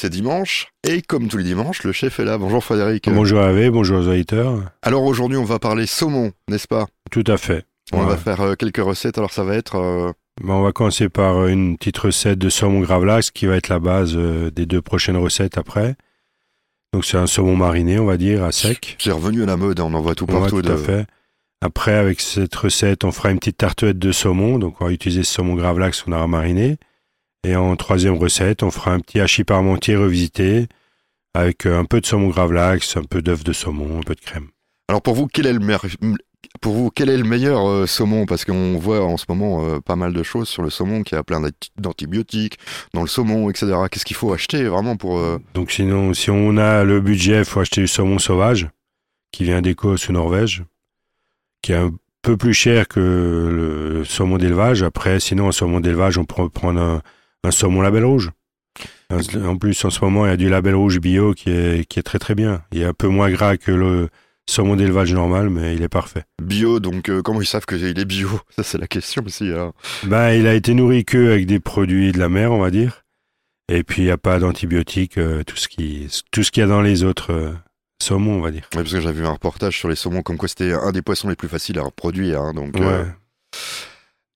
C'est dimanche et comme tous les dimanches, le chef est là. Bonjour Frédéric. Bonjour Hervé, bonjour aux auditeurs. Alors aujourd'hui, on va parler saumon, n'est-ce pas? Tout à fait. On Ouais. va faire euh, quelques recettes. Alors ça va être euh, Ben, on va commencer par une petite recette de saumon gravlax qui va être la base euh, des deux prochaines recettes après. Donc c'est un saumon mariné, on va dire, à sec. c'est revenu à la mode, hein, on en voit tout Ouais, partout. tout à fait. Après, avec cette recette, on fera une petite tartelette de saumon. Donc on va utiliser ce saumon gravlax qu'on aura mariné. Et en troisième recette, on fera un petit hachis parmentier revisité avec euh, un peu de saumon gravlax, un peu d'œuf de saumon, un peu de crème. Alors pour vous, quel est le meilleur pour vous, quel est le meilleur euh, saumon? Parce qu'on voit en ce moment euh, pas mal de choses sur le saumon, qui a plein d'anti- d'antibiotiques dans le saumon, etc. Qu'est-ce qu'il faut acheter vraiment pour euh, Donc sinon, si on a le budget, il faut acheter du saumon sauvage, qui vient d'Écosse ou Norvège, qui est un peu plus cher que le saumon d'élevage. Après, sinon, un saumon d'élevage, on peut prendre un, un saumon label rouge. En plus, en ce moment, il y a du label rouge bio qui est, qui est très très bien. Il est un peu moins gras que le saumon d'élevage normal, mais il est parfait. bio Donc euh, comment ils savent qu'il est bio? Ça c'est la question aussi. alors. Ben, il a été nourri que avec des produits de la mer, on va dire. Et puis, il n'y a pas d'antibiotiques, euh, tout ce qui, tout ce qu'il y a dans les autres euh, saumons, on va dire. Ouais, parce que j'avais vu un reportage sur les saumons comme quoi c'était un des poissons les plus faciles à reproduire. hein, donc Ouais.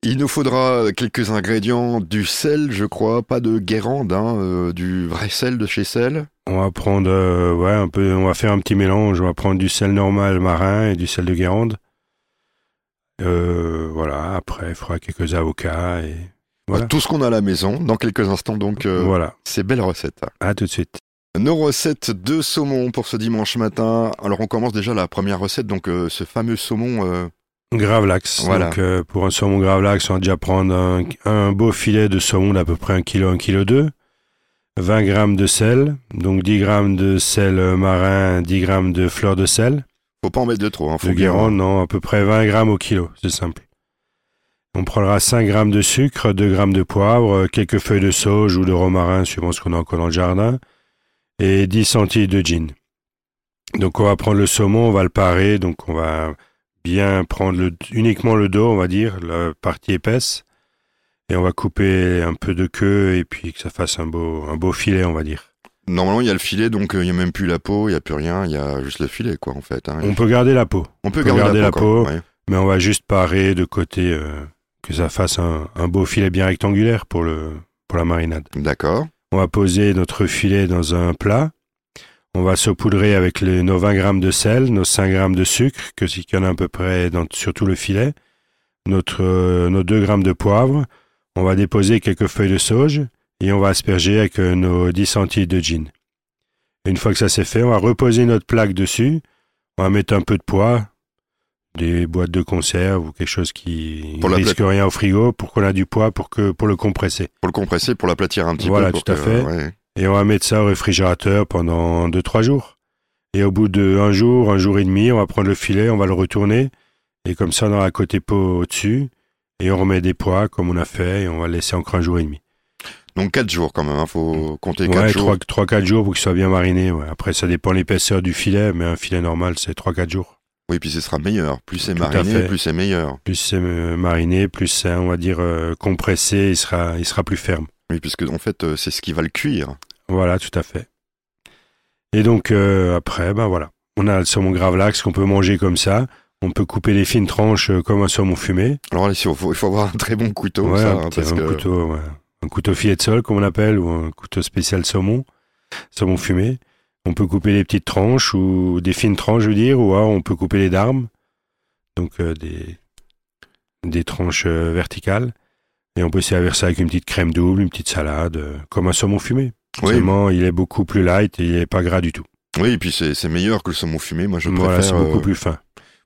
Il nous faudra quelques ingrédients, du sel, je crois, pas de guérande, hein, euh, du vrai sel de chez sel. On va prendre, euh, ouais, un peu, on va faire un petit mélange. On va prendre du sel normal marin et du sel de Guérande. Euh, voilà. Après, il faudra quelques avocats et voilà. Tout ce qu'on a à la maison. Dans quelques instants, donc, Voilà. c'est belle recette. À tout de suite. Nos recettes de saumon pour ce dimanche matin. Alors on commence déjà la première recette, donc ce fameux saumon. Euh, Gravlax. Voilà. Donc, euh, pour un saumon gravlax, on va déjà prendre un, un beau filet de saumon d'à peu près 1 kg, 1 kg 2. 20 grammes de sel. Donc, 10 grammes de sel marin, 10 grammes de fleur de sel. faut pas en mettre de trop. Hein, faut De bien- Guérande, non, à peu près 20 grammes au kilo, c'est simple. On prendra 5 grammes de sucre, 2 grammes de poivre, euh, quelques feuilles de sauge ou de romarin, suivant ce qu'on a encore dans le jardin, et 10 centilitres de gin. Donc on va prendre le saumon, on va le parer, donc on va bien prendre le, uniquement le dos, on va dire, la partie épaisse, et on va couper un peu de queue et puis que ça fasse un beau, un beau filet, on va dire. Normalement, il y a le filet, donc euh, il y a même plus la peau, il y a plus rien, il y a juste le filet, quoi, en fait. hein. On peut garder la peau. On peut garder, garder la la peau. ouais. Mais on va juste parer de côté, euh, que ça fasse un, un beau filet bien rectangulaire pour, le, pour la marinade. D'accord. On va poser notre filet dans un plat. On va saupoudrer avec les, nos 20 grammes de sel, nos 5 grammes de sucre, que c'est qu'il y en a à peu près dans, sur tout le filet, notre, euh, nos 2 grammes de poivre. On va déposer quelques feuilles de sauge et on va asperger avec euh, nos 10 centilitres de gin. Une fois que ça c'est fait, on va reposer notre plaque dessus. On va mettre un peu de poids, des boîtes de conserve ou quelque chose qui Pour la risque rien au frigo pour qu'on a du poids pour, que, pour le compresser. Pour le compresser, pour l'aplatir un petit Voilà, peu. pour tout à que- fait. ouais. Et on va mettre ça au réfrigérateur pendant 2-3 jours. Et au bout de un jour, un jour et demi, on va prendre le filet, on va le retourner. Et comme ça, on aura un côté peau au-dessus. Et on remet des pois comme on a fait et on va le laisser encore un jour et demi. Donc 4 jours quand même, hein, faut compter 4 Ouais, jours. 3-4 jours pour qu'il soit bien mariné. ouais. Après, ça dépend de l'épaisseur du filet, mais un filet normal, c'est 3-4 jours. Oui, puis ce sera meilleur. Plus c'est mariné, plus c'est meilleur. Plus c'est euh, mariné, plus c'est, on va dire, euh, compressé, il sera, il sera plus ferme. Oui, puisque en fait, euh, c'est ce qui va le cuire. Voilà, tout à fait. Et donc, euh, après, ben voilà. On a le saumon gravlax qu'on peut manger comme ça. On peut couper les fines tranches euh, comme un saumon fumé. Alors là, il faut, il faut avoir un très bon couteau, Ouais, ça, un, hein, petit- parce un que couteau, ouais. un couteau filet de sol, comme on appelle, ou un couteau spécial saumon, saumon fumé. On peut couper les petites tranches ou des fines tranches, je veux dire, ou alors on peut couper les darmes, donc euh, des, des tranches euh, verticales. Et on peut servir ça avec une petite crème double, une petite salade, euh, comme un saumon fumé. oui, Seulement, il est beaucoup plus light et il n'est pas gras du tout. oui, et puis c'est meilleur que le saumon fumé. Moi, je voilà, c'est préfère. beaucoup euh, plus fin.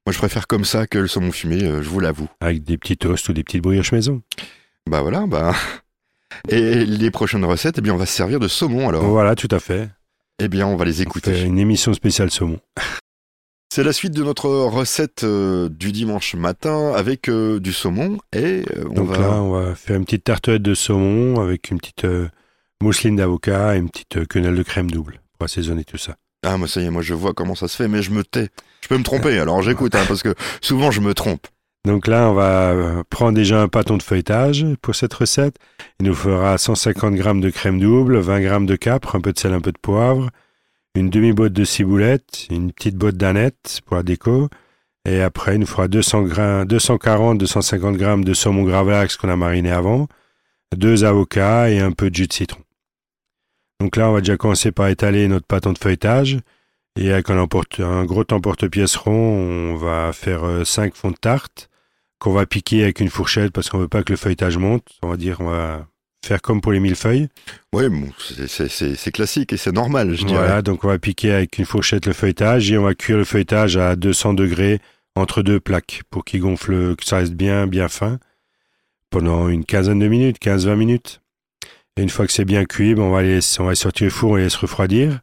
Moi, je préfère comme ça que le saumon fumé. euh, je vous l'avoue. Avec des petits toasts ou des petites brioches maison. Bah voilà, bah. Et les prochaines recettes, eh bien, on va se servir de saumon alors. Voilà, tout à fait. Eh bien, on va les On écouter. fait une émission spéciale saumon. C'est la suite de notre recette euh, du dimanche matin avec euh, du saumon et euh, on Donc va. là, on va faire une petite tartelette de saumon avec une petite mousseline d'avocat et une petite quenelle de crème double pour assaisonner tout ça. Ah, moi, ça y est, moi, je vois comment ça se fait, mais je me tais. Je peux me tromper, alors j'écoute, hein, parce que souvent, je me trompe. Donc là, on va prendre déjà un pâton de feuilletage pour cette recette. Il nous fera 150 g de crème double, 20 g de capre, un peu de sel, un peu de poivre, une demi-botte de ciboulette, une petite botte d'aneth pour la déco. Et après, il nous 200 240-250 g de saumon gravlax qu'on a mariné avant, deux avocats et un peu de jus de citron. Donc là, on va déjà commencer par étaler notre pâton de feuilletage. Et avec un, un gros emporte-pièce rond, on va faire 5 fonds de tarte qu'on va piquer avec une fourchette parce qu'on veut pas que le feuilletage monte. On va dire, on va faire comme pour les millefeuilles. Oui, bon, c'est classique et c'est normal, je dirais. Voilà, donc on va piquer avec une fourchette le feuilletage et on va cuire le feuilletage à 200 degrés entre deux plaques pour qu'il gonfle, que ça reste bien, bien fin pendant une quinzaine de minutes, 15-20 minutes. Et une fois que c'est bien cuit, ben, on, va on va sortir le four et laisser refroidir.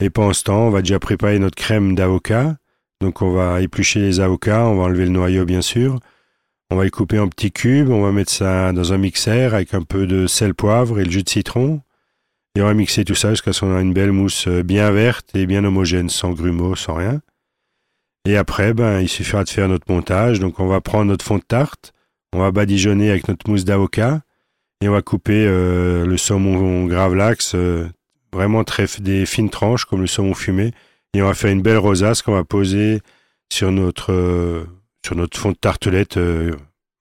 Et pendant ce temps, on va déjà préparer notre crème d'avocat. Donc on va éplucher les avocats, on va enlever le noyau bien sûr. On va les couper en petits cubes, on va mettre ça dans un mixeur avec un peu de sel, poivre et le jus de citron. Et on va mixer tout ça jusqu'à ce qu'on ait une belle mousse euh, bien verte et bien homogène, sans grumeaux, sans rien. Et après, ben, il suffira de faire notre montage. Donc on va prendre notre fond de tarte, on va badigeonner avec notre mousse d'avocat et on va couper euh, le saumon gravlax, euh, vraiment très des fines tranches comme le saumon fumé. Et on va faire une belle rosace qu'on va poser sur notre sur notre fond de tartelette euh,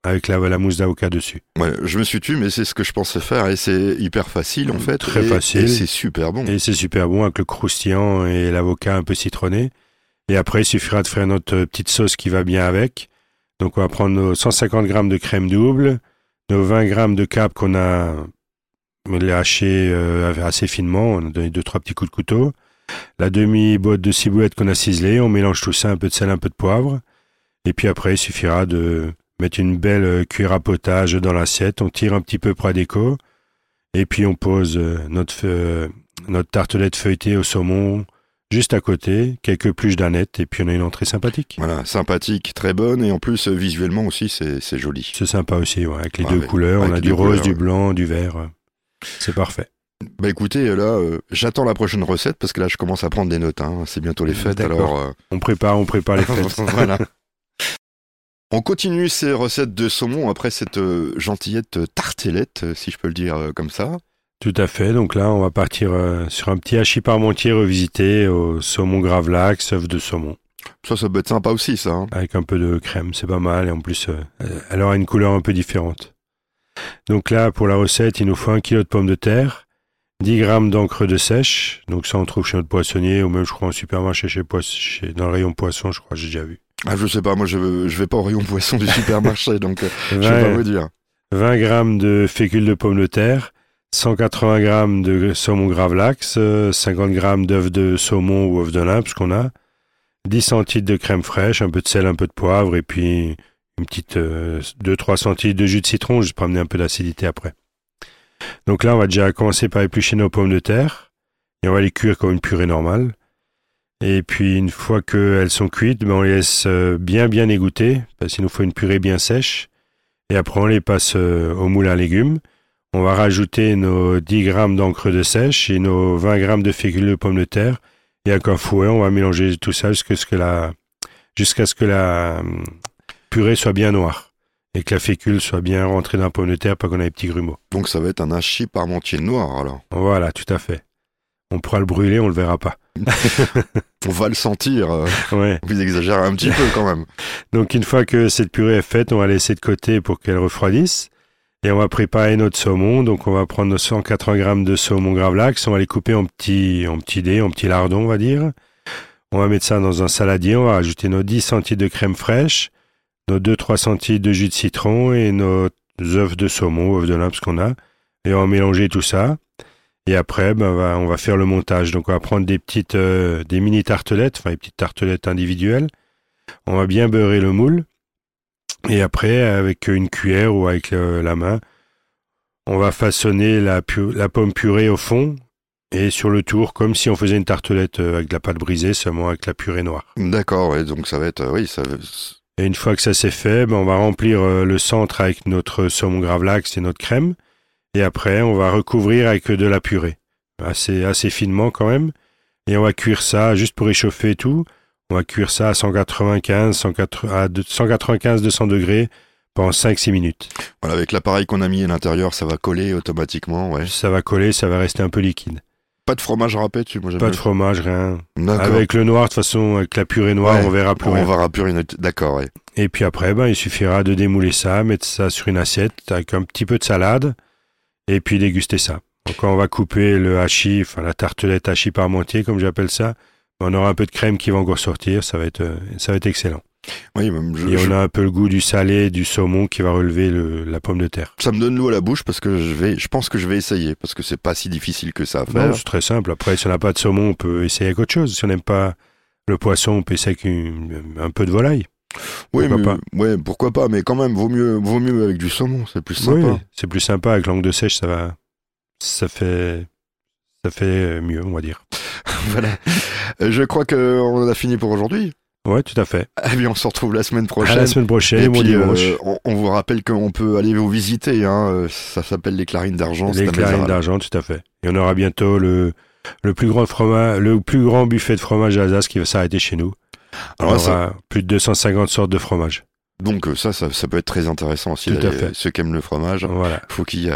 avec la, la mousse d'avocat dessus. Ouais, je me suis tué, mais c'est ce que je pensais faire et c'est hyper facile en fait. Très facile. Et c'est super bon. Et c'est super bon avec le croustillant et l'avocat un peu citronné. Et après, il suffira de faire notre petite sauce qui va bien avec. Donc, on va prendre nos 150 grammes de crème double, nos 20 grammes de cap qu'on a haché euh, assez finement. On a donné deux, trois petits coups de couteau. La demi-botte de ciboulette qu'on a ciselée. On mélange tout ça, un peu de sel, un peu de poivre. Et puis après, il suffira de mettre une belle euh, cuillère à potage dans l'assiette. On tire un petit peu près déco. Et puis on pose euh, notre, euh, notre tartelette feuilletée au saumon juste à côté, quelques pluches d'aneth, et puis on a une entrée sympathique. Voilà, sympathique, très bonne, et en plus, visuellement aussi, c'est joli. C'est sympa aussi, ouais, avec les deux couleurs. On a du rose, du blanc, du vert. C'est parfait. Bah écoutez, là, j'attends la prochaine recette parce que là, je commence à prendre des notes. Hein. C'est bientôt les fêtes, alors. On prépare, on prépare les fêtes. voilà. On continue ces recettes de saumon après cette euh, gentillette tartelette, euh, si je peux le dire euh, comme ça. Tout à fait. Donc là, on va partir sur un petit hachis parmentier revisité au saumon gravlax, œuf de saumon. Ça, ça peut être sympa aussi, ça. Hein. Avec un peu de crème, c'est pas mal. Et en plus, elle aura une couleur un peu différente. Donc là, pour la recette, il nous faut un kilo de pommes de terre, 10 grammes d'encre de sèche. Donc ça, on trouve chez notre poissonnier ou même, je crois, en supermarché chez, chez dans le rayon poisson, je crois, j'ai déjà vu. Ah, je sais pas, moi je, je vais pas au rayon poisson du supermarché, donc euh, je vais pas vous dire. 20 grammes de fécule de pomme de terre, 180 grammes de saumon gravlax, 50 euh, grammes d'œufs de saumon ou œufs de lin, qu'on a, 10 centilitres de crème fraîche, un peu de sel, un peu de poivre, et puis une petite 2-3 euh, centilitres de jus de citron, juste pour amener un peu d'acidité après. Donc là, on va déjà commencer par éplucher nos pommes de terre, et on va les cuire comme une purée normale. Et puis une fois qu'elles sont cuites, ben on les laisse euh, bien bien égoutter, parce qu'il nous faut une purée bien sèche. Et après on les passe euh, au moule à légumes. On va rajouter nos 10 grammes d'encre de sèche et nos 20 grammes de fécule de pommes de terre. Et avec un fouet, on va mélanger tout ça jusqu'à ce que la, jusqu'à ce que la hum, purée soit bien noire et que la fécule soit bien rentrée dans la pomme de terre, pas qu'on ait des petits grumeaux. Donc ça va être un hachis parmentier noir alors. Voilà, tout à fait. On pourra le brûler, on le verra pas. on va le sentir. Euh, vous exagérez un petit peu quand même. Donc une fois que cette purée est faite, on va laisser de côté pour qu'elle refroidisse. Et on va préparer notre saumon. Donc on va prendre nos 180 grammes de saumon gravlax. On va les couper en petits, en petits dés, en petits lardons, on va dire. On va mettre ça dans un saladier. On va ajouter nos 10 centilitres de crème fraîche, nos 2-3 centilitres de jus de citron et nos œufs de saumon, œufs de lin, qu'on a. Et on va mélanger tout ça. Et après, ben, on, va, faire le montage. Donc, on va prendre des petites, euh, des mini tartelettes, enfin des petites tartelettes individuelles. On va bien beurrer le moule. Et après, avec une cuillère ou avec euh, la main, on va façonner la, la pomme purée au fond et sur le tour, comme si on faisait une tartelette euh, avec de la pâte brisée, seulement avec la purée noire. D'accord, donc ça va être, oui, ça. Et une fois que ça c'est fait, ben, on va remplir le centre avec notre saumon gravlax et notre crème. Et après, on va recouvrir avec de la purée, assez, assez finement quand même. Et on va cuire ça juste pour réchauffer tout. On va cuire ça à 195, 180 à 195, 200 degrés pendant 5-6 minutes. Voilà, avec l'appareil qu'on a mis à l'intérieur, ça va coller automatiquement, ouais. Ça va coller, ça va rester un peu liquide. Pas de fromage râpé dessus, moi Pas de fromage, rien. Avec le noir, de toute façon, avec la purée noire, Ouais, on verra plus on rien. verra plus rien. D'accord, ouais. Et puis après, ben, il suffira de démouler ça, mettre ça sur une assiette avec un petit peu de salade et puis déguster ça. Donc quand on va couper le hachis, enfin la tartelette hachis parmentier, comme j'appelle ça, on aura un peu de crème qui va encore sortir, ça va être, euh, ça va être excellent. Oui, même je- Et on a un peu le goût du salé, du saumon qui va relever le- la pomme de terre. ça me donne l'eau à la bouche parce que je vais, je pense que je vais essayer parce que c'est pas si difficile que ça à faire. Non, c'est très simple. Après, si on n'a pas de saumon, on peut essayer avec autre chose. Si on n'aime pas le poisson, on peut essayer avec une- un peu de volaille. Oui, pourquoi mais, ouais, pourquoi pas, mais quand même, vaut mieux, vaut mieux avec du saumon, c'est plus sympa. Oui, c'est plus sympa avec langue de sèche, ça va, ça fait, ça fait mieux, on va dire. voilà. Euh, Je crois que on en a fini pour aujourd'hui. Ouais, tout à fait. Eh bien, on se retrouve la semaine À prochaine. la semaine prochaine, Et bon puis, dimanche. euh, on, on vous rappelle qu'on peut aller vous visiter. Hein, euh, ça s'appelle les Clarines d'argent. Les à clarines d'argent, tout à fait. Et on aura bientôt le, le plus grand fromage, le plus grand buffet de fromage d'Alsace qui va s'arrêter chez nous. On Alors, ça- aura plus de 250 sortes de fromage. donc euh, ça, ça, ça peut être très intéressant aussi. Tout à d'aller- fait. Ceux qui aiment le fromage, Voilà. faut qu'ils y aillent.